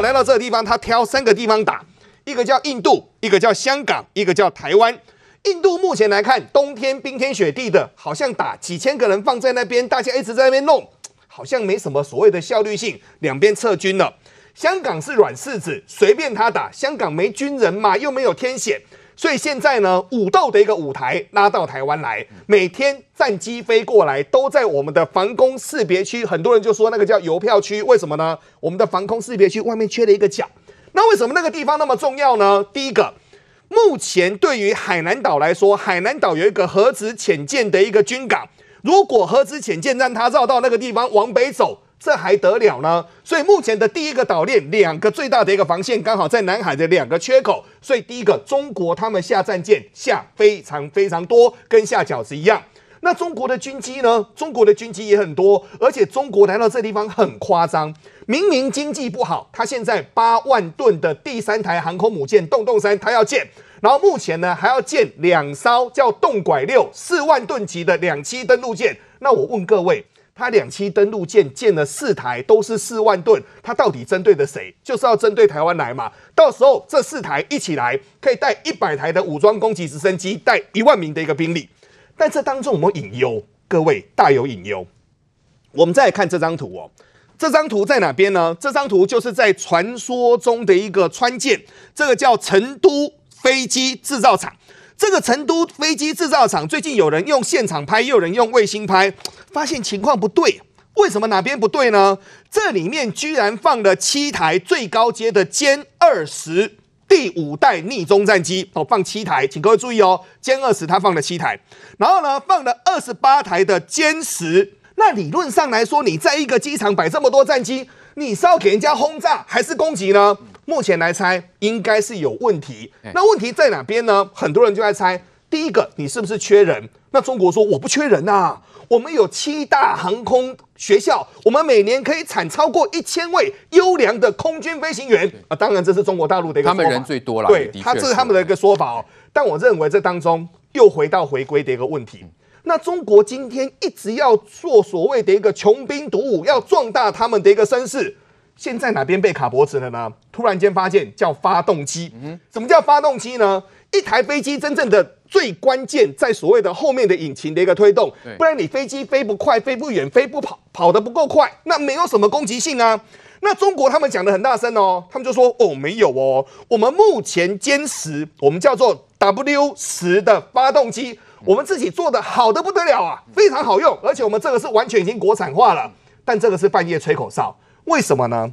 来到这个地方，他挑三个地方打，一个叫印度，一个叫香港，一个叫台湾。印度目前来看，冬天冰天雪地的，好像打几千个人放在那边，大家一直在那边弄，好像没什么所谓的效率性，两边撤军了。香港是软柿子，随便他打。香港没军人嘛，又没有天险，所以现在呢，武斗的一个舞台拉到台湾来，每天战机飞过来，都在我们的防空识别区。很多人就说那个叫邮票区，为什么呢？我们的防空识别区外面缺了一个角。那为什么那个地方那么重要呢？第一个。目前对于海南岛来说，海南岛有一个核子潜舰的一个军港。如果核子潜舰让它绕到那个地方往北走，这还得了呢？所以目前的第一个岛链，两个最大的一个防线刚好在南海的两个缺口。所以第一个，中国他们下战舰下非常非常多，跟下饺子一样。那中国的军机呢？中国的军机也很多，而且中国来到这地方很夸张。明明经济不好，他现在八万吨的第三台航空母舰“洞洞三”他要建，然后目前呢还要建两艘叫“洞拐六”四万吨级的两栖登陆舰。那我问各位，他两栖登陆舰建了四台，都是四万吨，他到底针对的谁？就是要针对台湾来嘛？到时候这四台一起来，可以带一百台的武装攻击直升机，带一万名的一个兵力。但这当中我们隐忧？各位大有隐忧。我们再来看这张图哦。这张图在哪边呢？这张图就是在传说中的一个川舰，这个叫成都飞机制造厂。这个成都飞机制造厂最近有人用现场拍，又有人用卫星拍，发现情况不对。为什么哪边不对呢？这里面居然放了七台最高阶的歼二十第五代逆中战机哦，放七台，请各位注意哦，歼二十它放了七台，然后呢放了二十八台的歼十。那理论上来说，你在一个机场摆这么多战机，你是要给人家轰炸还是攻击呢？目前来猜，应该是有问题。那问题在哪边呢？很多人就在猜，第一个，你是不是缺人？那中国说我不缺人呐，我们有七大航空学校，我们每年可以产超过一千位优良的空军飞行员啊。当然，这是中国大陆的一个他们人最多了，对，他这是他们的一个说法哦。但我认为这当中又回到回归的一个问题。那中国今天一直要做所谓的一个穷兵黩武，要壮大他们的一个声势，现在哪边被卡脖子了呢？突然间发现叫发动机，嗯，什么叫发动机呢？一台飞机真正的最关键在所谓的后面的引擎的一个推动，不然你飞机飞不快、飞不远、飞不跑、跑得不够快，那没有什么攻击性啊。那中国他们讲的很大声哦，他们就说哦没有哦，我们目前歼十，我们叫做 W 十的发动机。我们自己做的好的不得了啊，非常好用，而且我们这个是完全已经国产化了。但这个是半夜吹口哨，为什么呢？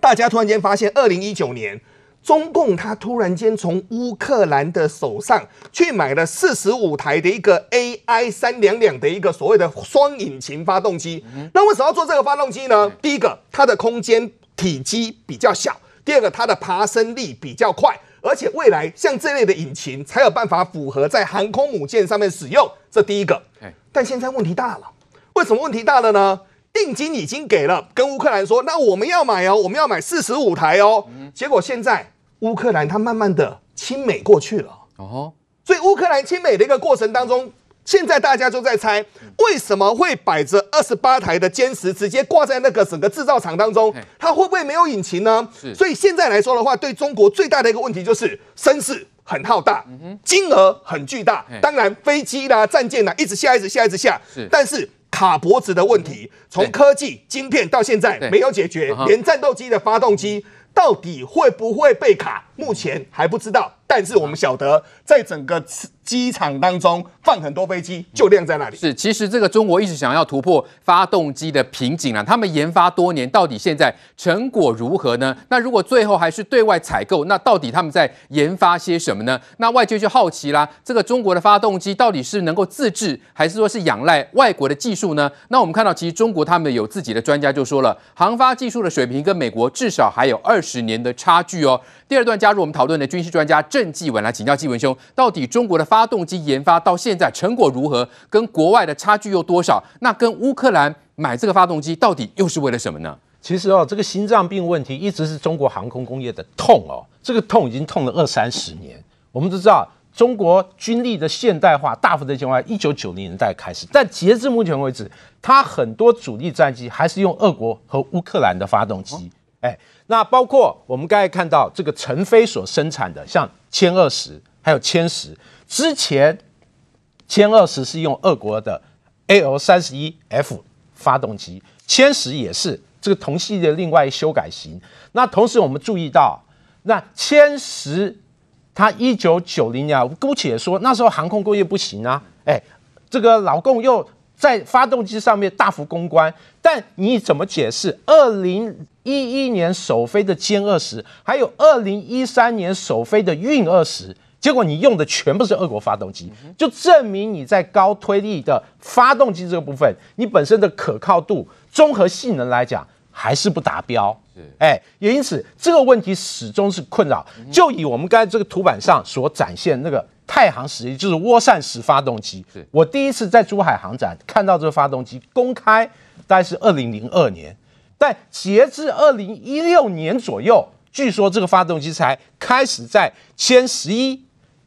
大家突然间发现，二零一九年中共他突然间从乌克兰的手上去买了四十五台的一个 AI 三两两的一个所谓的双引擎发动机。那为什么要做这个发动机呢？第一个，它的空间体积比较小；第二个，它的爬升力比较快。而且未来像这类的引擎才有办法符合在航空母舰上面使用，这第一个。但现在问题大了，为什么问题大了呢？定金已经给了，跟乌克兰说，那我们要买哦，我们要买四十五台哦。结果现在乌克兰它慢慢的亲美过去了。哦，所以乌克兰亲美的一个过程当中。现在大家就在猜，为什么会摆着二十八台的歼十直接挂在那个整个制造厂当中？它会不会没有引擎呢？所以现在来说的话，对中国最大的一个问题就是声势很浩大，金额很巨大。当然，飞机啦、战舰啦，一直下，一直下，一直下。但是卡脖子的问题，从科技晶片到现在没有解决，连战斗机的发动机到底会不会被卡，目前还不知道。但是我们晓得，在整个机场当中放很多飞机，就晾在那里。是，其实这个中国一直想要突破发动机的瓶颈啊。他们研发多年，到底现在成果如何呢？那如果最后还是对外采购，那到底他们在研发些什么呢？那外界就好奇啦，这个中国的发动机到底是能够自制，还是说是仰赖外国的技术呢？那我们看到，其实中国他们有自己的专家就说了，航发技术的水平跟美国至少还有二十年的差距哦。第二段加加入我们讨论的军事专家郑继文来请教继文兄，到底中国的发动机研发到现在成果如何？跟国外的差距有多少？那跟乌克兰买这个发动机到底又是为了什么呢？其实哦，这个心脏病问题一直是中国航空工业的痛哦，这个痛已经痛了二三十年。我们都知道，中国军力的现代化大幅的进化，一九九零年代开始，但截至目前为止，它很多主力战机还是用俄国和乌克兰的发动机。哎，那包括我们刚才看到这个成飞所生产的，像歼二十还有歼十，之前歼二十是用俄国的 AL 三十一 F 发动机，歼十也是这个同系列另外修改型。那同时我们注意到，那歼十它一九九零年，姑且说那时候航空工业不行啊，哎，这个老共又。在发动机上面大幅攻关，但你怎么解释二零一一年首飞的歼二十，还有二零一三年首飞的运二十，结果你用的全部是俄国发动机，就证明你在高推力的发动机这个部分，你本身的可靠度、综合性能来讲还是不达标。哎，也因此这个问题始终是困扰。就以我们刚才这个图板上所展现那个。太行十一就是涡扇式发动机，是我第一次在珠海航展看到这个发动机公开，大概是二零零二年，但截至二零一六年左右，据说这个发动机才开始在歼十一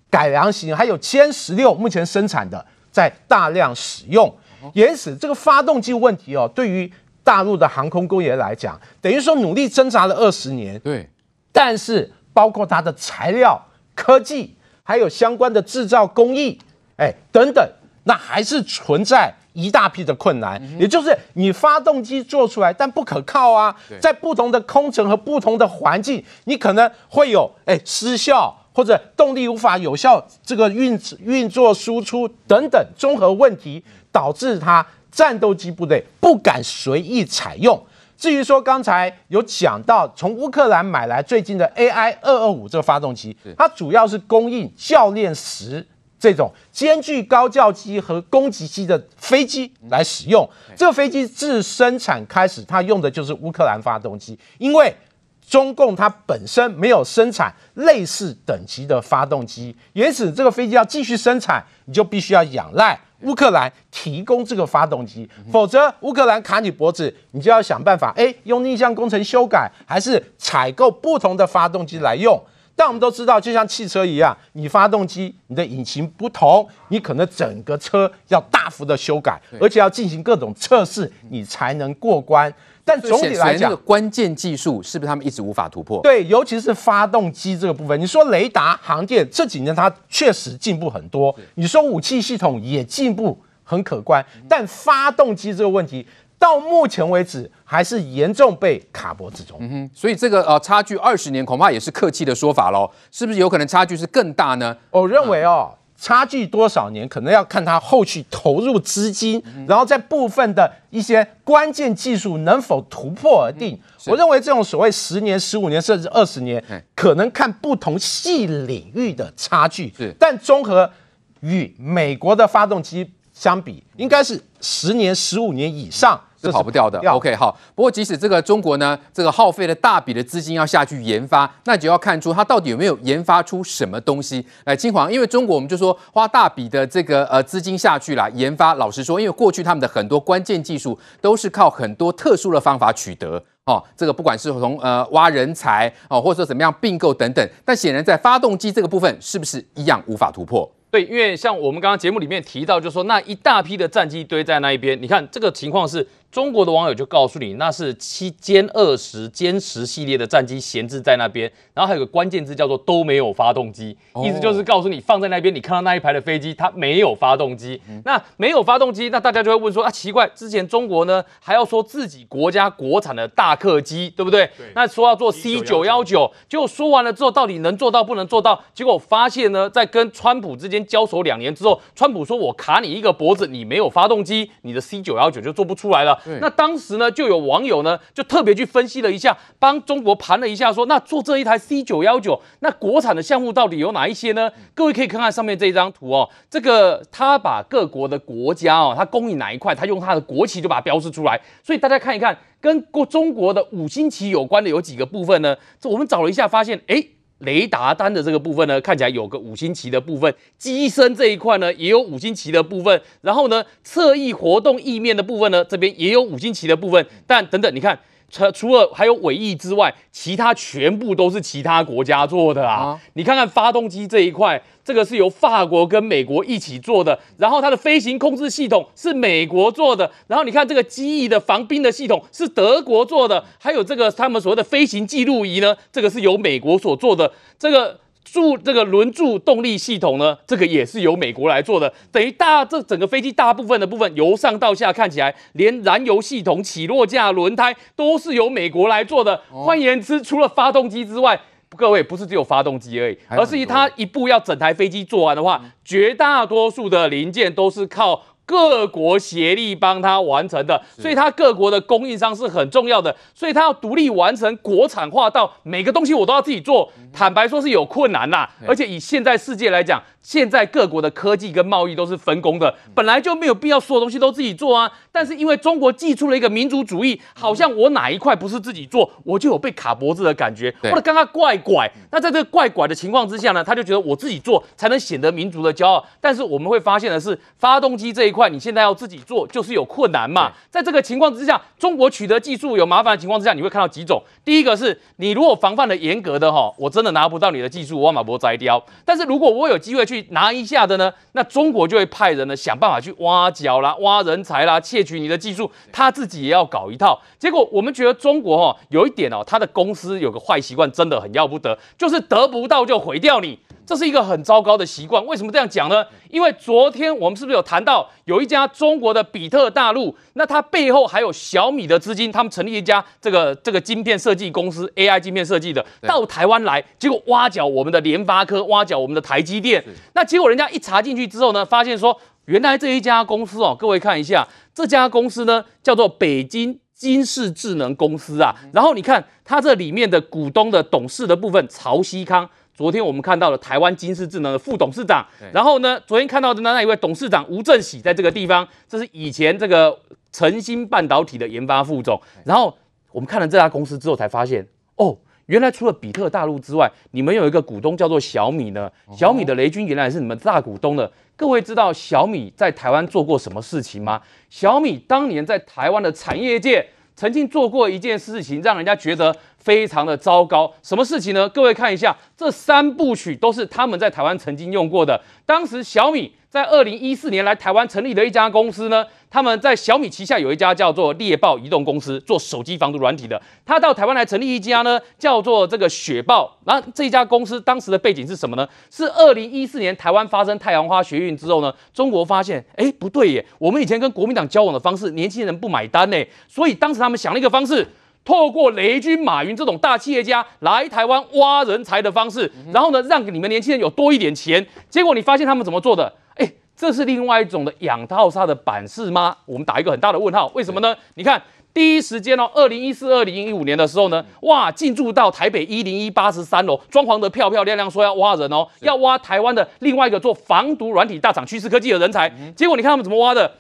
改良型，还有歼十六目前生产的在大量使用。因此，这个发动机问题哦，对于大陆的航空工业来讲，等于说努力挣扎了二十年，对，但是包括它的材料科技。还有相关的制造工艺，哎，等等，那还是存在一大批的困难。也就是你发动机做出来，但不可靠啊，在不同的空层和不同的环境，你可能会有哎失效，或者动力无法有效这个运运作输出等等综合问题，导致它战斗机部队不敢随意采用。至于说刚才有讲到，从乌克兰买来最近的 AI 二二五这个发动机，它主要是供应教练十这种兼具高教机和攻击机的飞机来使用。这个飞机自生产开始，它用的就是乌克兰发动机，因为中共它本身没有生产类似等级的发动机，因此这个飞机要继续生产，你就必须要仰赖。乌克兰提供这个发动机，否则乌克兰卡你脖子，你就要想办法，哎，用逆向工程修改，还是采购不同的发动机来用。但我们都知道，就像汽车一样，你发动机、你的引擎不同，你可能整个车要大幅的修改，而且要进行各种测试，你才能过关。但总体来讲，这个关键技术是不是他们一直无法突破？对，尤其是发动机这个部分。你说雷达、航电这几年它确实进步很多，你说武器系统也进步很可观，但发动机这个问题到目前为止还是严重被卡脖子中。嗯哼，所以这个呃差距二十年恐怕也是客气的说法喽，是不是有可能差距是更大呢？我认为哦。差距多少年，可能要看它后续投入资金，然后在部分的一些关键技术能否突破而定。我认为这种所谓十年、十五年甚至二十年，可能看不同系领域的差距。但综合与美国的发动机相比，应该是十年、十五年以上。是跑不掉的。OK，好。不过即使这个中国呢，这个耗费了大笔的资金要下去研发，那就要看出它到底有没有研发出什么东西来。金黄，因为中国我们就说花大笔的这个呃资金下去啦研发，老实说，因为过去他们的很多关键技术都是靠很多特殊的方法取得哦。这个不管是从呃挖人才哦，或者说怎么样并购等等，但显然在发动机这个部分，是不是一样无法突破？对，因为像我们刚刚节目里面提到，就是说那一大批的战机堆在那一边，你看这个情况是。中国的网友就告诉你，那是七歼二十、歼十系列的战机闲置在那边，然后还有个关键字叫做都没有发动机，意思就是告诉你放在那边，你看到那一排的飞机它没有发动机。那没有发动机，那大家就会问说啊，奇怪，之前中国呢还要说自己国家国产的大客机，对不对？那说要做 C 九幺九，结果说完了之后，到底能做到不能做到？结果发现呢，在跟川普之间交手两年之后，川普说我卡你一个脖子，你没有发动机，你的 C 九幺九就做不出来了。那当时呢，就有网友呢，就特别去分析了一下，帮中国盘了一下，说那做这一台 C 九幺九，那国产的项目到底有哪一些呢？各位可以看看上面这一张图哦，这个他把各国的国家哦，他供应哪一块，他用他的国旗就把它标示出来，所以大家看一看，跟过中国的五星旗有关的有几个部分呢？这我们找了一下，发现哎。雷达单的这个部分呢，看起来有个五星旗的部分；机身这一块呢，也有五星旗的部分。然后呢，侧翼活动翼面的部分呢，这边也有五星旗的部分。但等等，你看除除了还有尾翼之外，其他全部都是其他国家做的啊！啊你看看发动机这一块，这个是由法国跟美国一起做的，然后它的飞行控制系统是美国做的，然后你看这个机翼的防冰的系统是德国做的，还有这个他们所谓的飞行记录仪呢，这个是由美国所做的，这个。助这个轮柱动力系统呢，这个也是由美国来做的，等于大这整个飞机大部分的部分由上到下看起来，连燃油系统、起落架、轮胎都是由美国来做的。换言之，除了发动机之外，各位不是只有发动机而已，而是它一步要整台飞机做完的话，绝大多数的零件都是靠。各国协力帮他完成的，所以他各国的供应商是很重要的，所以他要独立完成国产化，到每个东西我都要自己做。坦白说是有困难呐，而且以现在世界来讲。现在各国的科技跟贸易都是分工的，本来就没有必要所有东西都自己做啊。但是因为中国寄出了一个民族主义，好像我哪一块不是自己做，我就有被卡脖子的感觉，或者刚刚怪怪。那在这个怪怪的情况之下呢，他就觉得我自己做才能显得民族的骄傲。但是我们会发现的是，发动机这一块你现在要自己做就是有困难嘛。在这个情况之下，中国取得技术有麻烦的情况之下，你会看到几种。第一个是你如果防范的严格的哈，我真的拿不到你的技术，我把脖摘掉。但是如果我有机会去拿一下的呢，那中国就会派人呢想办法去挖角啦、挖人才啦、窃取你的技术，他自己也要搞一套。结果我们觉得中国哦有一点哦，他的公司有个坏习惯，真的很要不得，就是得不到就毁掉你。这是一个很糟糕的习惯。为什么这样讲呢？因为昨天我们是不是有谈到有一家中国的比特大陆，那它背后还有小米的资金，他们成立一家这个这个晶片设计公司，AI 晶片设计的，到台湾来，结果挖角我们的联发科，挖角我们的台积电。那结果人家一查进去之后呢，发现说原来这一家公司哦，各位看一下，这家公司呢叫做北京金氏智能公司啊。然后你看它这里面的股东的董事的部分，曹希康。昨天我们看到了台湾金士智能的副董事长，然后呢，昨天看到的那那一位董事长吴正喜在这个地方，这是以前这个晨星半导体的研发副总。然后我们看了这家公司之后，才发现哦，原来除了比特大陆之外，你们有一个股东叫做小米呢。小米的雷军原来是你们大股东的。各位知道小米在台湾做过什么事情吗？小米当年在台湾的产业界曾经做过一件事情，让人家觉得。非常的糟糕，什么事情呢？各位看一下，这三部曲都是他们在台湾曾经用过的。当时小米在二零一四年来台湾成立的一家公司呢。他们在小米旗下有一家叫做猎豹移动公司，做手机防毒软体的。他到台湾来成立一家呢，叫做这个雪豹。然后这家公司当时的背景是什么呢？是二零一四年台湾发生太阳花学运之后呢，中国发现，哎，不对耶，我们以前跟国民党交往的方式，年轻人不买单呢。所以当时他们想了一个方式，透过雷军、马云这种大企业家来台湾挖人才的方式，然后呢，让你们年轻人有多一点钱。结果你发现他们怎么做的？哎。这是另外一种的养套杀的版式吗？我们打一个很大的问号。为什么呢？你看，第一时间哦，二零一四、二零一五年的时候呢，哇，进驻到台北一零一八十三楼，装潢的漂漂亮亮，说要挖人哦，要挖台湾的另外一个做防毒软体大厂趋势科技的人才。结果你看他们怎么挖的？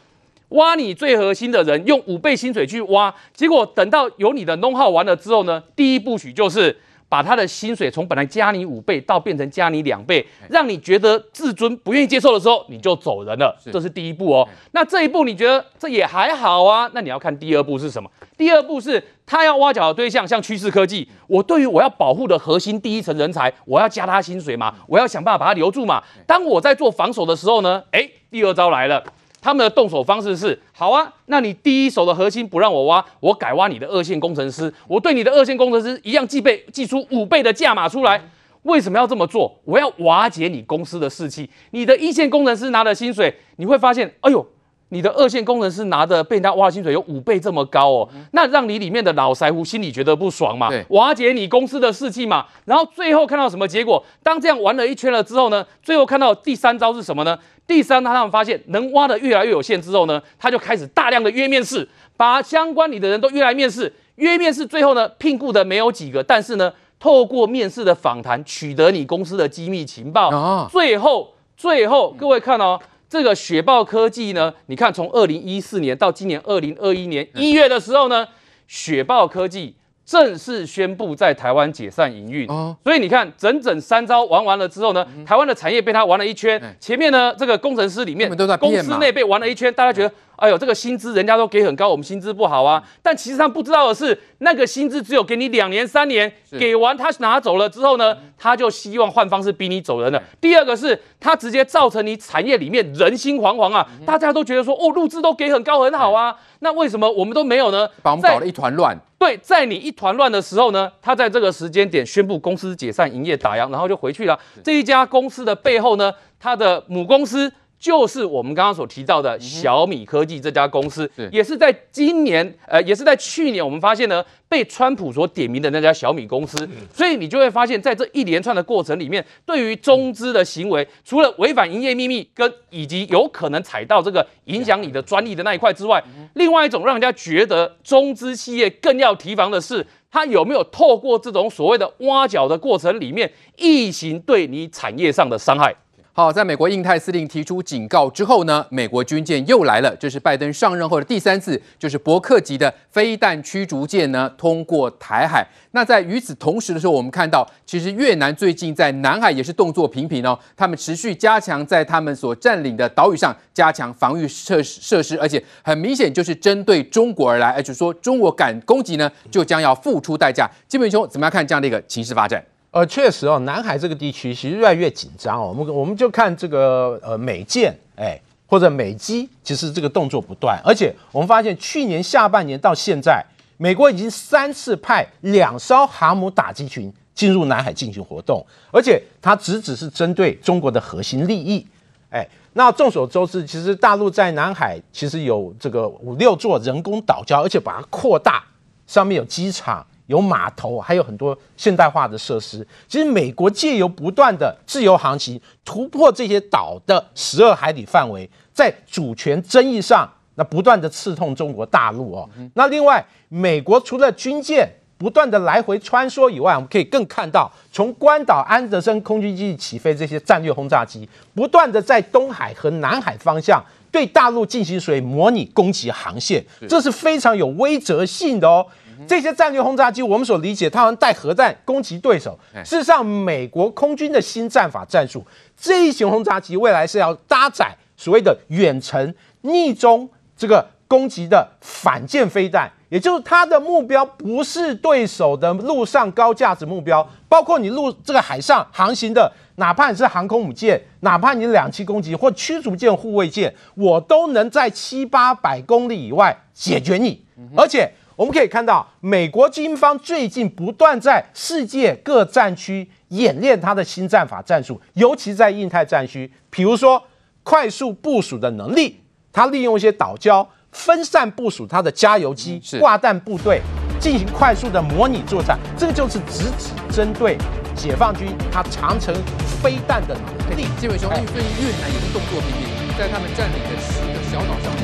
挖你最核心的人，用五倍薪水去挖。结果等到有你的 know-how 完了之后呢，第一步曲就是。把他的薪水从本来加你五倍到变成加你两倍，让你觉得自尊不愿意接受的时候，你就走人了。这是第一步哦。那这一步你觉得这也还好啊？那你要看第二步是什么？第二步是他要挖角的对象，像趋势科技，我对于我要保护的核心第一层人才，我要加他薪水嘛，我要想办法把他留住嘛。当我在做防守的时候呢，诶，第二招来了。他们的动手方式是好啊，那你第一手的核心不让我挖，我改挖你的二线工程师，我对你的二线工程师一样计备计出五倍的价码出来。为什么要这么做？我要瓦解你公司的士气。你的一线工程师拿了薪水，你会发现，哎呦，你的二线工程师拿的被人家挖的薪水有五倍这么高哦，那让你里面的老腮胡心里觉得不爽嘛，瓦解你公司的士气嘛。然后最后看到什么结果？当这样玩了一圈了之后呢，最后看到第三招是什么呢？第三，他他们发现能挖的越来越有限之后呢，他就开始大量的约面试，把相关你的人都约来面试，约面试，最后呢，聘雇的没有几个，但是呢，透过面试的访谈取得你公司的机密情报，啊、最后最后各位看哦，这个雪豹科技呢，你看从二零一四年到今年二零二一年一月的时候呢，雪豹科技。正式宣布在台湾解散营运。哦所以你看，整整三招玩完了之后呢，台湾的产业被他玩了一圈嗯。前面呢，这个工程师里面公司内被玩了一圈，大家觉得。哎呦，这个薪资人家都给很高，我们薪资不好啊。但其实他不知道的是，那个薪资只有给你两年、三年，是给完他拿走了之后呢，他就希望换方式逼你走人了。第二个是他直接造成你产业里面人心惶惶啊，大家都觉得说，哦，入资都给很高很好啊，那为什么我们都没有呢？把我们搞得一团乱。对，在你一团乱的时候呢，他在这个时间点宣布公司解散、营业打烊，然后就回去了。这一家公司的背后呢，他的母公司就是我们刚刚所提到的小米科技这家公司，是。也是在今年，呃，也是在去年，我们发现呢，被川普所点名的那家小米公司。所以你就会发现，在这一连串的过程里面，对于中资的行为，除了违反营业秘密跟以及有可能踩到这个影响你的专利的那一块之外，另外一种让人家觉得中资企业更要提防的是，它有没有透过这种所谓的挖角的过程里面，异行对你产业上的伤害。好，在美国印太司令提出警告之后呢，美国军舰又来了。这是拜登上任后的第三次，就是伯克级的飞弹驱逐舰呢通过台海。那在与此同时的时候，我们看到，其实越南最近在南海也是动作频频哦，他们持续加强在他们所占领的岛屿上加强防御设设施，而且很明显就是针对中国而来，而且说中国敢攻击呢，就将要付出代价。基本兄怎么样看这样的一个情势发展？呃，确实哦，南海这个地区其实越来越紧张哦。我们我们就看这个呃美舰哎或者美机，其实这个动作不断，而且我们发现去年下半年到现在，美国已经三次派两艘航母打击群进入南海进行活动，而且它只只是针对中国的核心利益。哎，那众所周知，其实大陆在南海其实有这个五六座人工岛礁，而且把它扩大，上面有机场。有码头，还有很多现代化的设施。其实，美国借由不断的自由航行，突破这些岛的十二海里范围，在主权争议上，那不断的刺痛中国大陆哦。那另外，美国除了军舰不断的来回穿梭以外，我们可以更看到，从关岛安德森空军基地起飞这些战略轰炸机，不断的在东海和南海方向对大陆进行水模拟攻击航线，这是非常有威慑性的哦。这些战略轰炸机，我们所理解，它们带核弹攻击对手。事实上，美国空军的新战法战术，这一型轰炸机未来是要搭载所谓的远程逆中这个攻击的反舰飞弹，也就是它的目标不是对手的陆上高价值目标，包括你陆这个海上航行的，哪怕你是航空母舰，哪怕你两栖攻击或驱逐舰、护卫舰，我都能在七八百公里以外解决你，而且。我们可以看到，美国军方最近不断在世界各战区演练它的新战法战术，尤其在印太战区，比如说快速部署的能力，它利用一些岛礁分散部署它的加油机、挂弹部队，进行快速的模拟作战。这个就是直指针对解放军它长城飞弹的能力。基本上，最近越南也是动作频频，在他们占领的十个小岛上。